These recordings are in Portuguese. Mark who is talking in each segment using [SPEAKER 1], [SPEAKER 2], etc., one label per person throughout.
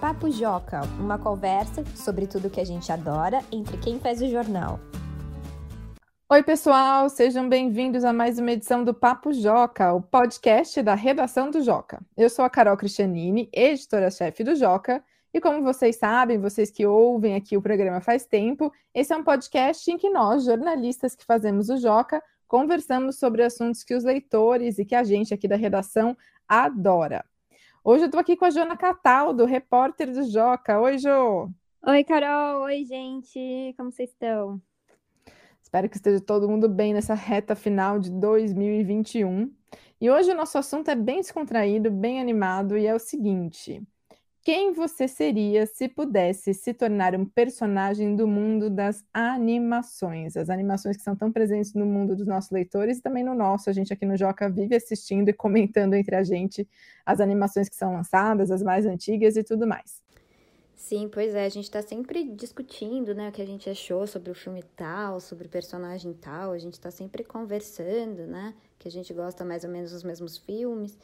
[SPEAKER 1] Papo Joca, uma conversa sobre tudo que a gente adora entre quem faz o jornal.
[SPEAKER 2] Oi, pessoal, sejam bem-vindos a mais uma edição do Papo Joca, o podcast da redação do Joca. Eu sou a Carol Cristianini, editora-chefe do Joca, e como vocês sabem, vocês que ouvem aqui o programa faz tempo, esse é um podcast em que nós, jornalistas que fazemos o Joca, conversamos sobre assuntos que os leitores e que a gente aqui da redação adora. Hoje eu estou aqui com a Joana Cataldo, repórter do Joca. Oi, Jo!
[SPEAKER 3] Oi, Carol! Oi, gente! Como vocês estão?
[SPEAKER 2] Espero que esteja todo mundo bem nessa reta final de 2021. E hoje o nosso assunto é bem descontraído, bem animado, e é o seguinte: quem você seria se pudesse se tornar um personagem do mundo das animações? As animações que são tão presentes no mundo dos nossos leitores e também no nosso. A gente aqui no Joca vive assistindo e comentando entre a gente as animações que são lançadas, as mais antigas e tudo mais.
[SPEAKER 3] Sim, pois é, a gente está sempre discutindo, né, o que a gente achou sobre o filme tal, sobre o personagem tal, a gente está sempre conversando, né, que a gente gosta mais ou menos dos mesmos filmes.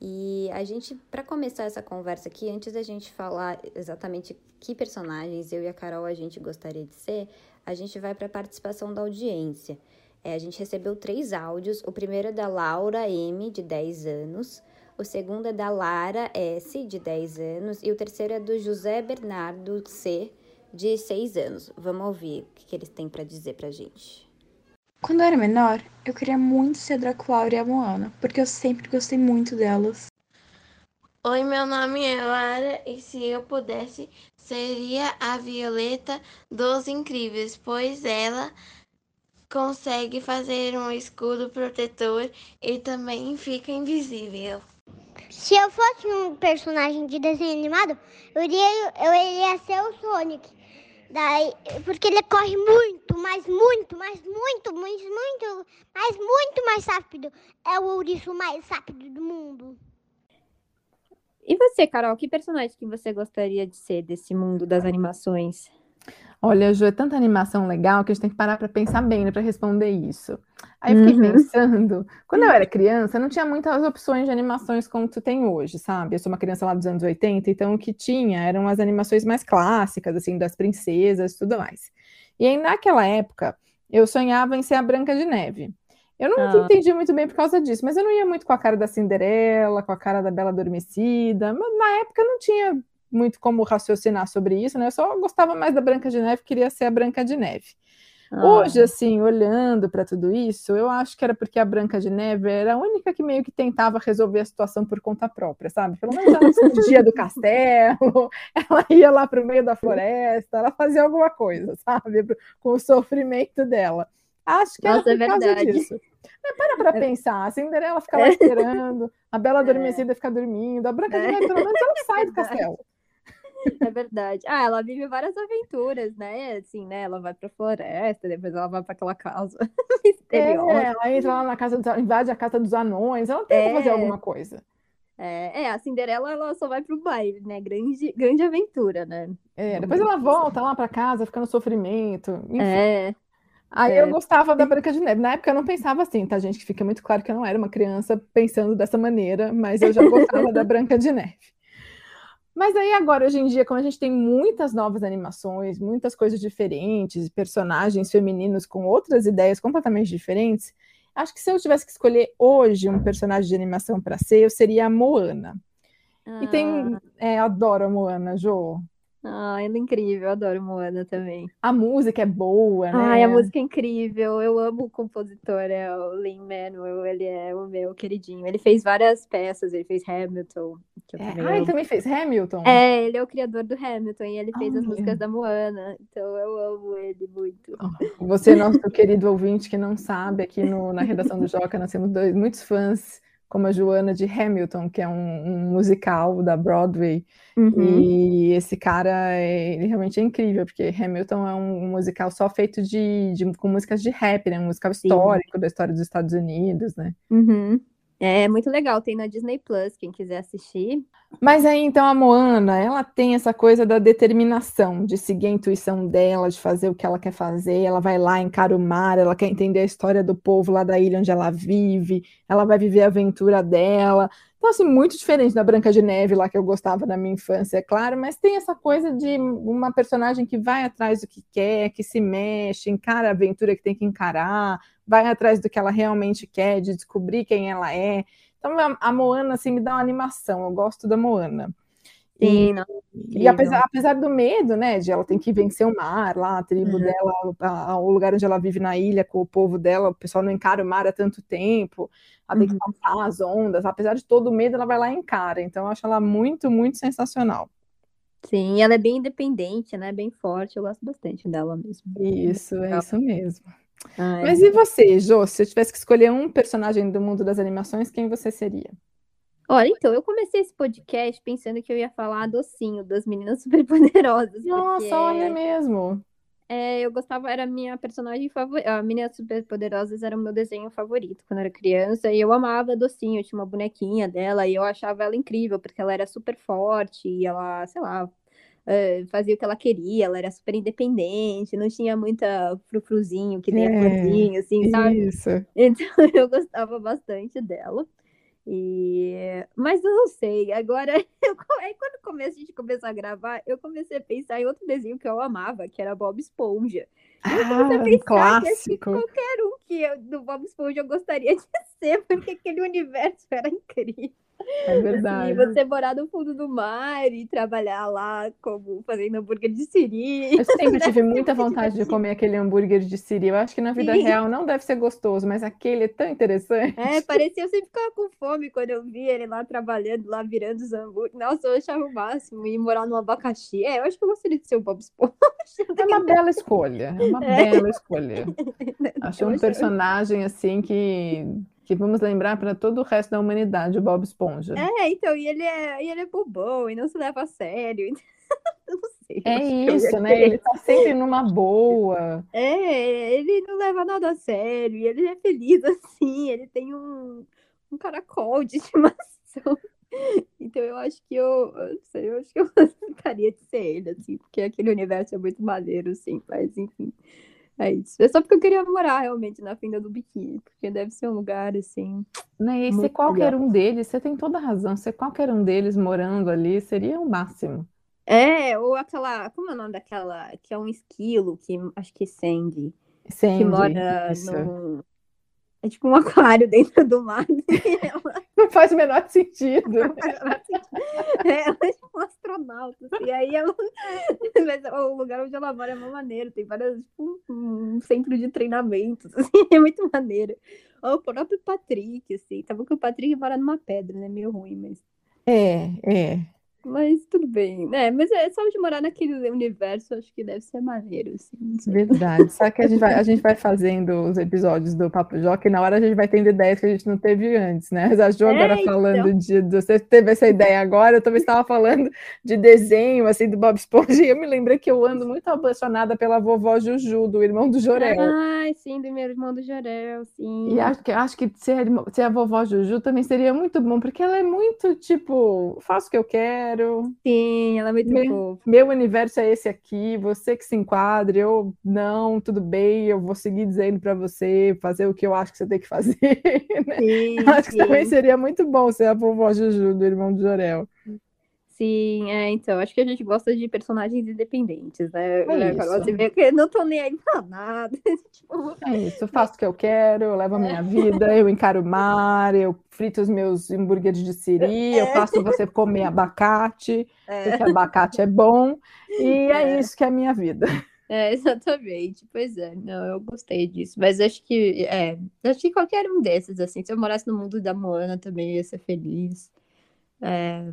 [SPEAKER 3] E a gente, para começar essa conversa aqui, antes da gente falar exatamente que personagens eu e a Carol a gente gostaria de ser, a gente vai para a participação da audiência. É, a gente recebeu três áudios. O primeiro é da Laura M, de 10 anos. O segundo é da Lara S, de 10 anos. E o terceiro é do José Bernardo C, de 6 anos. Vamos ouvir o que, que eles têm para dizer para gente.
[SPEAKER 4] Quando eu era menor, eu queria muito ser a Draculaura e a Moana, porque eu sempre gostei muito delas.
[SPEAKER 5] Oi, meu nome é Lara e se eu pudesse, seria a Violeta dos Incríveis, pois ela consegue fazer um escudo protetor e também fica invisível.
[SPEAKER 6] Se eu fosse um personagem de desenho animado, eu iria, eu iria ser o Sonic. Daí, porque ele corre muito, mas muito, mas muito, muito, muito, mas muito mais rápido. É o ouriço mais rápido do mundo.
[SPEAKER 3] E você, Carol, que personagem que você gostaria de ser desse mundo das animações?
[SPEAKER 2] Olha, Ju, é tanta animação legal que a gente tem que parar para pensar bem né, para responder isso. Aí eu fiquei uhum. pensando, quando eu era criança, não tinha muitas opções de animações como tu tem hoje, sabe? Eu sou uma criança lá dos anos 80, então o que tinha eram as animações mais clássicas, assim, das princesas e tudo mais. E aí, naquela época, eu sonhava em ser a Branca de Neve. Eu não ah. entendi muito bem por causa disso, mas eu não ia muito com a cara da Cinderela, com a cara da Bela Adormecida, mas na época não tinha muito como raciocinar sobre isso, né? Eu só gostava mais da Branca de Neve, queria ser a Branca de Neve. Ah. Hoje, assim, olhando para tudo isso, eu acho que era porque a Branca de Neve era a única que meio que tentava resolver a situação por conta própria, sabe? Pelo menos ela fugia do castelo, ela ia lá para o meio da floresta, ela fazia alguma coisa, sabe? Com o sofrimento dela. Acho que Nossa, era por é causa verdade. disso. Mas para pra é. pensar, a Cinderela fica lá esperando, a Bela é. Adormecida fica dormindo, a Branca de Neve, pelo menos, ela sai do castelo.
[SPEAKER 3] É verdade. Ah, ela vive várias aventuras, né? Assim, né? Ela vai pra floresta, depois ela vai pra aquela casa misteriosa.
[SPEAKER 2] É, ela entra lá na casa, dos, invade a casa dos anões, ela tem é. que fazer alguma coisa.
[SPEAKER 3] É, é, a Cinderela ela só vai pro baile, né? Grande, grande aventura, né?
[SPEAKER 2] É, depois ela volta lá pra casa, fica no sofrimento. Enfim. É. Aí é. eu gostava da Branca de Neve. Na época eu não pensava assim, tá, gente? Que fica muito claro que eu não era uma criança pensando dessa maneira, mas eu já gostava da Branca de Neve. Mas aí agora, hoje em dia, como a gente tem muitas novas animações, muitas coisas diferentes, personagens femininos com outras ideias completamente diferentes, acho que se eu tivesse que escolher hoje um personagem de animação para ser, eu seria a Moana. Ah. E tem. Ah. É, adoro a Moana, Jo.
[SPEAKER 3] Ah, ela é incrível, eu adoro Moana também.
[SPEAKER 2] A música é boa, né?
[SPEAKER 3] Ai, a música é incrível, eu amo o compositor, é o Lin-Manuel, ele é o meu queridinho. Ele fez várias peças, ele fez Hamilton.
[SPEAKER 2] Que é. Ah, ele também fez Hamilton?
[SPEAKER 3] É, ele é o criador do Hamilton e ele fez as músicas da Moana, então eu amo ele muito.
[SPEAKER 2] Você, nosso querido ouvinte que não sabe, aqui no, na redação do Joca, nós temos dois, muitos fãs como a Joana de Hamilton, que é um, um musical da Broadway. Uhum. E esse cara, é, ele realmente é incrível, porque Hamilton é um, um musical só feito de, de, com músicas de rap, né? Um musical histórico Sim. da história dos Estados Unidos, né?
[SPEAKER 3] Uhum. É muito legal, tem na Disney Plus, quem quiser assistir.
[SPEAKER 2] Mas aí então a Moana, ela tem essa coisa da determinação, de seguir a intuição dela, de fazer o que ela quer fazer. Ela vai lá, encara o mar, ela quer entender a história do povo lá da ilha onde ela vive, ela vai viver a aventura dela. Então assim, muito diferente da Branca de Neve lá que eu gostava na minha infância, é claro, mas tem essa coisa de uma personagem que vai atrás do que quer, que se mexe, encara a aventura que tem que encarar, vai atrás do que ela realmente quer, de descobrir quem ela é. Então, a Moana, assim, me dá uma animação, eu gosto da Moana.
[SPEAKER 3] Sim, não,
[SPEAKER 2] e apesar, apesar, do medo, né, de ela ter que vencer o mar lá, a tribo uhum. dela, a, a, o lugar onde ela vive na ilha com o povo dela, o pessoal não encara o mar há tanto tempo, ela uhum. tem que uhum. passar as ondas, apesar de todo o medo, ela vai lá e encara. Então, eu acho ela muito, muito sensacional.
[SPEAKER 3] Sim, ela é bem independente, né, bem forte, eu gosto bastante dela mesmo.
[SPEAKER 2] Isso, é isso mesmo. Mas e você, Jô, se eu tivesse que escolher um personagem do mundo das animações, quem você seria?
[SPEAKER 3] Olha, então, eu comecei esse podcast pensando que eu ia falar docinho das meninas superpoderosas.
[SPEAKER 2] Nossa, olha mesmo.
[SPEAKER 3] É, eu gostava, era a minha personagem favorita. A Meninas Superpoderosas era o meu desenho favorito quando eu era criança. E eu amava Docinho, eu tinha uma bonequinha dela e eu achava ela incrível, porque ela era super forte e ela, sei lá, uh, fazia o que ela queria, ela era super independente, não tinha muita frufruzinho que nem é, a florzinha, assim, sabe?
[SPEAKER 2] Isso.
[SPEAKER 3] Então eu gostava bastante dela. E... Mas eu não sei, agora, eu... aí quando comecei, a gente começou a gravar, eu comecei a pensar em outro desenho que eu amava, que era Bob Esponja.
[SPEAKER 2] Ah, clássico.
[SPEAKER 3] Que qualquer um que eu, do Bob Esponja eu gostaria de ser, porque aquele universo era incrível.
[SPEAKER 2] É assim, verdade.
[SPEAKER 3] Assim, você morar no fundo do mar e trabalhar lá como fazendo hambúrguer de siri.
[SPEAKER 2] Eu sempre tive muita vontade de comer aquele hambúrguer de siri. Eu acho que na vida Sim. real não deve ser gostoso, mas aquele é tão interessante.
[SPEAKER 3] É, parecia eu sempre ficava com fome quando eu via ele lá trabalhando, lá virando os hambúrgueres. Nossa, eu achava o máximo. E morar no abacaxi. É, eu acho que eu gostaria de ser o Bob Esponja.
[SPEAKER 2] É uma bela escolha. É uma é. bela escolha. Achei um personagem assim que que vamos lembrar para todo o resto da humanidade, o Bob Esponja.
[SPEAKER 3] É, então, e ele é, e ele é bobão e não se leva a sério. não sei.
[SPEAKER 2] É isso, né? Ele tá sempre numa boa.
[SPEAKER 3] É, ele não leva nada a sério, e ele é feliz assim, ele tem um, um caracol de estimação. Então eu acho que eu, eu sei, eu acho que eu gostaria de ser ele, assim, porque aquele universo é muito maneiro, assim, mas enfim. É isso. É só porque eu queria morar realmente na fenda do biquíni, porque deve ser um lugar assim.
[SPEAKER 2] Né? E ser qualquer legal. um deles, você tem toda a razão, ser qualquer um deles morando ali seria o máximo.
[SPEAKER 3] É, ou aquela. Como é o nome daquela? Que é um esquilo, que acho que é Sandy.
[SPEAKER 2] Sandy.
[SPEAKER 3] Que mora isso. no. É tipo um aquário dentro do mar.
[SPEAKER 2] Não faz o menor sentido.
[SPEAKER 3] É, tipo um astronauta. Assim, e aí ela. Mas o lugar onde ela mora é uma maneira. Tem várias. Tipo, um centro de treinamento. Assim, é muito maneiro. O próprio Patrick, assim. Tá bom que o Patrick mora numa pedra, né? Meio ruim, mas.
[SPEAKER 2] É, é.
[SPEAKER 3] Mas tudo bem. É, mas é só de morar naquele universo, acho que deve ser maneiro, assim.
[SPEAKER 2] Verdade. Só que a gente, vai, a gente vai fazendo os episódios do Papo Joca e na hora a gente vai tendo ideias que a gente não teve antes, né? A Jo agora é, falando então... de, de. Você teve essa ideia agora, eu também estava falando de desenho, assim, do Bob Esponja, e eu me lembrei que eu ando muito apaixonada pela vovó Juju, do irmão do Jorel.
[SPEAKER 3] Ai, sim, do meu irmão do Jorel, sim.
[SPEAKER 2] E acho que, acho que ser, ser a vovó Juju também seria muito bom, porque ela é muito, tipo, faço o que eu quero quero.
[SPEAKER 3] Sim, ela é muito
[SPEAKER 2] meu,
[SPEAKER 3] fofa.
[SPEAKER 2] Meu universo é esse aqui, você que se enquadre, eu não, tudo bem, eu vou seguir dizendo para você fazer o que eu acho que você tem que fazer. Né?
[SPEAKER 3] Sim,
[SPEAKER 2] acho
[SPEAKER 3] sim.
[SPEAKER 2] que também seria muito bom ser a vovó Juju do irmão de Jorel.
[SPEAKER 3] Sim, é, então, acho que a gente gosta de personagens independentes, né?
[SPEAKER 2] É
[SPEAKER 3] Você vê que eu não tô nem aí pra nada. tipo...
[SPEAKER 2] É isso, eu faço o que eu quero, eu levo a minha é. vida, eu encaro o mar, eu frito os meus hambúrgueres de siri, é. eu faço você comer abacate, é. porque abacate é bom, e é. é isso que é a minha vida.
[SPEAKER 3] É, exatamente. Pois é, não, eu gostei disso. Mas acho que, é, acho que qualquer um desses, assim, se eu morasse no mundo da Moana também ia ser feliz. É,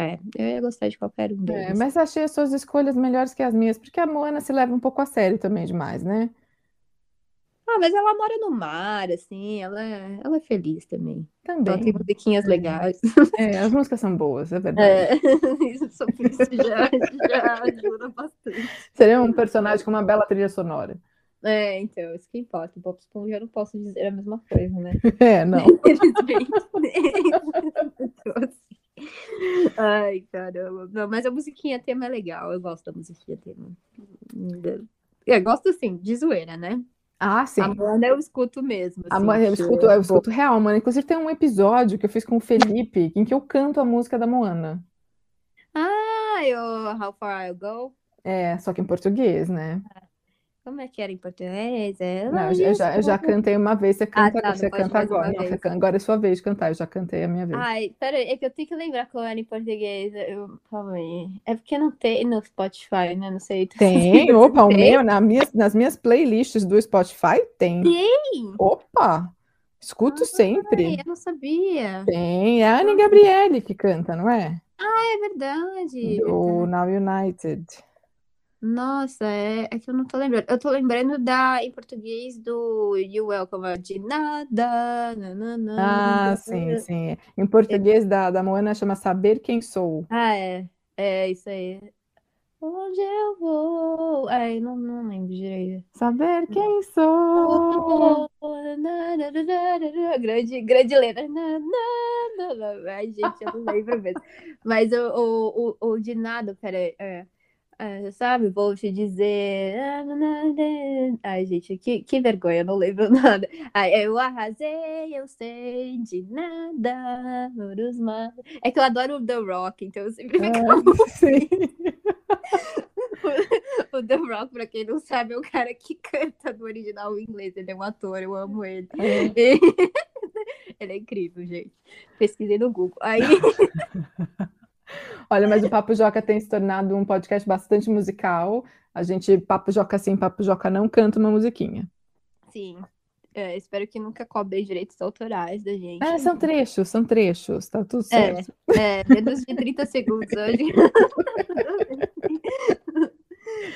[SPEAKER 3] é, eu ia gostar de qualquer um é, deles.
[SPEAKER 2] É, mas achei as suas escolhas melhores que as minhas, porque a Moana se leva um pouco a sério também demais, né?
[SPEAKER 3] Ah, mas ela mora no mar, assim, ela é, ela é feliz também.
[SPEAKER 2] Também.
[SPEAKER 3] Ela tem musiquinhas legais.
[SPEAKER 2] É, as músicas são boas, é verdade. É,
[SPEAKER 3] isso, isso já, já ajuda bastante.
[SPEAKER 2] Seria um personagem com uma bela trilha sonora.
[SPEAKER 3] É, então, isso que importa. O Bob Esponja eu não posso dizer a mesma coisa, né?
[SPEAKER 2] É, não.
[SPEAKER 3] Ai, caramba. Não, mas a musiquinha tema é legal. Eu gosto da musiquinha tema. Eu gosto, assim, de zoeira, né?
[SPEAKER 2] Ah, sim.
[SPEAKER 3] A Moana eu escuto mesmo.
[SPEAKER 2] A
[SPEAKER 3] assim,
[SPEAKER 2] Moana, eu escuto,
[SPEAKER 3] é
[SPEAKER 2] eu escuto real, mano. Inclusive tem um episódio que eu fiz com o Felipe, em que eu canto a música da Moana.
[SPEAKER 3] Ah, eu, How Far I Go?
[SPEAKER 2] É, só que em português, né?
[SPEAKER 3] Como é que era em português? É,
[SPEAKER 2] Não, eu já, eu já, cantei uma vez, você canta,
[SPEAKER 3] tá, não
[SPEAKER 2] você canta agora. Não, você agora é sua vez de cantar, eu já cantei a minha vez.
[SPEAKER 3] Ai, peraí, é que eu tenho que lembrar qual era em português. Eu, calma aí. É porque não tem no Spotify, né? Não sei.
[SPEAKER 2] Tem, opa, o meu, na minhas, nas minhas playlists do Spotify tem.
[SPEAKER 3] Tem?
[SPEAKER 2] Opa, escuto
[SPEAKER 3] Ai,
[SPEAKER 2] sempre.
[SPEAKER 3] eu não sabia.
[SPEAKER 2] Tem, é a Anne Gabriele que canta, não é?
[SPEAKER 3] É verdade.
[SPEAKER 2] Do
[SPEAKER 3] verdade.
[SPEAKER 2] Now United.
[SPEAKER 3] Nossa, é, é que eu não tô lembrando. Eu tô lembrando da, em português, do You Welcome de nada. nananã.
[SPEAKER 2] Ah, sim, sim. Em português da, da Moana chama Saber Quem Sou.
[SPEAKER 3] Ah, é. É isso aí. Onde eu vou? Ai, não, não lembro direito.
[SPEAKER 2] Saber Quem Sou.
[SPEAKER 3] Grande, grande letra. Ai, gente, eu não lembro mesmo. Mas o, o, o, o de nada, peraí. É, é, sabe, vou te dizer. Ai, gente, que, que vergonha, não lembro nada. Ai, eu arrasei, eu sei de nada. É que eu adoro o The Rock, então eu sempre fico.
[SPEAKER 2] Ah, sim.
[SPEAKER 3] O The Rock, pra quem não sabe, é o cara que canta no original em inglês. Ele é um ator, eu amo ele. Ele é incrível, gente. Pesquisei no Google. Aí,
[SPEAKER 2] Olha, mas o Papo Joca tem se tornado um podcast bastante musical. A gente, Papo Joca sim, Papo Joca não, canta uma musiquinha.
[SPEAKER 3] sim. é, espero que nunca cobrem direitos autorais da gente.
[SPEAKER 2] É, são trechos, são trechos, tá tudo
[SPEAKER 3] É,
[SPEAKER 2] certo.
[SPEAKER 3] é, menos de 30 segundos hoje.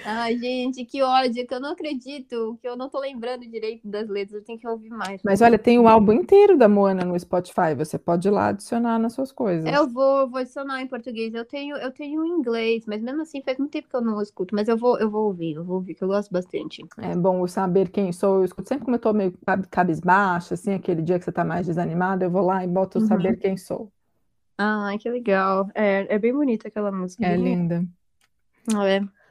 [SPEAKER 3] Ai, gente, que ódio, que eu não acredito, que eu não tô lembrando direito das letras, eu tenho que ouvir mais.
[SPEAKER 2] Mas olha, tem o álbum inteiro da Moana no Spotify. Você pode ir lá adicionar nas suas coisas.
[SPEAKER 3] Eu vou, eu vou adicionar em português. Eu tenho, eu tenho em inglês, mas mesmo assim faz muito tempo que eu não escuto. Mas eu vou, eu vou ouvir, eu vou ouvir, que eu gosto bastante.
[SPEAKER 2] É bom o saber quem sou. Eu escuto sempre como eu tô meio cab- cabisbaixa, assim, aquele dia que você tá mais desanimada, eu vou lá e boto o
[SPEAKER 3] Uhum.
[SPEAKER 2] saber quem sou.
[SPEAKER 3] Ai, que legal. É, é bem bonita aquela música.
[SPEAKER 2] É linda.
[SPEAKER 3] É.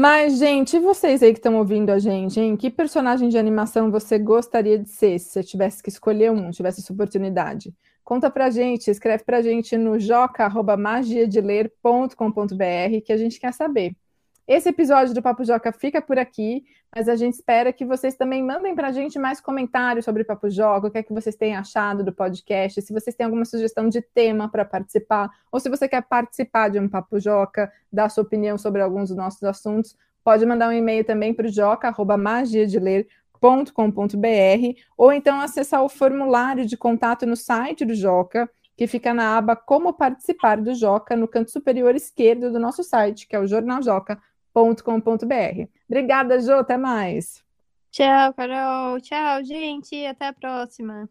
[SPEAKER 2] Mas, gente, e vocês aí que estão ouvindo a gente, hein? Que personagem de animação você gostaria de ser se você tivesse que escolher um, tivesse essa oportunidade? Conta pra gente, escreve pra gente no joca.magiadeler.com.br que a gente quer saber. Esse episódio do Papo Joca fica por aqui, mas a gente espera que vocês também mandem pra gente mais comentários sobre Papo Joca, o que é que vocês têm achado do podcast, se vocês têm alguma sugestão de tema para participar, ou se você quer participar de um Papo Joca, dar sua opinião sobre alguns dos nossos assuntos, pode mandar um e-mail também para o joca.magiadeler.com.br ou então acessar o formulário de contato no site do Joca, que fica na aba Como Participar do Joca, no canto superior esquerdo do nosso site, que é o jornaljoca.com.br. Obrigada, Jô, até mais.
[SPEAKER 3] Tchau, Carol. Tchau, gente. Até a próxima.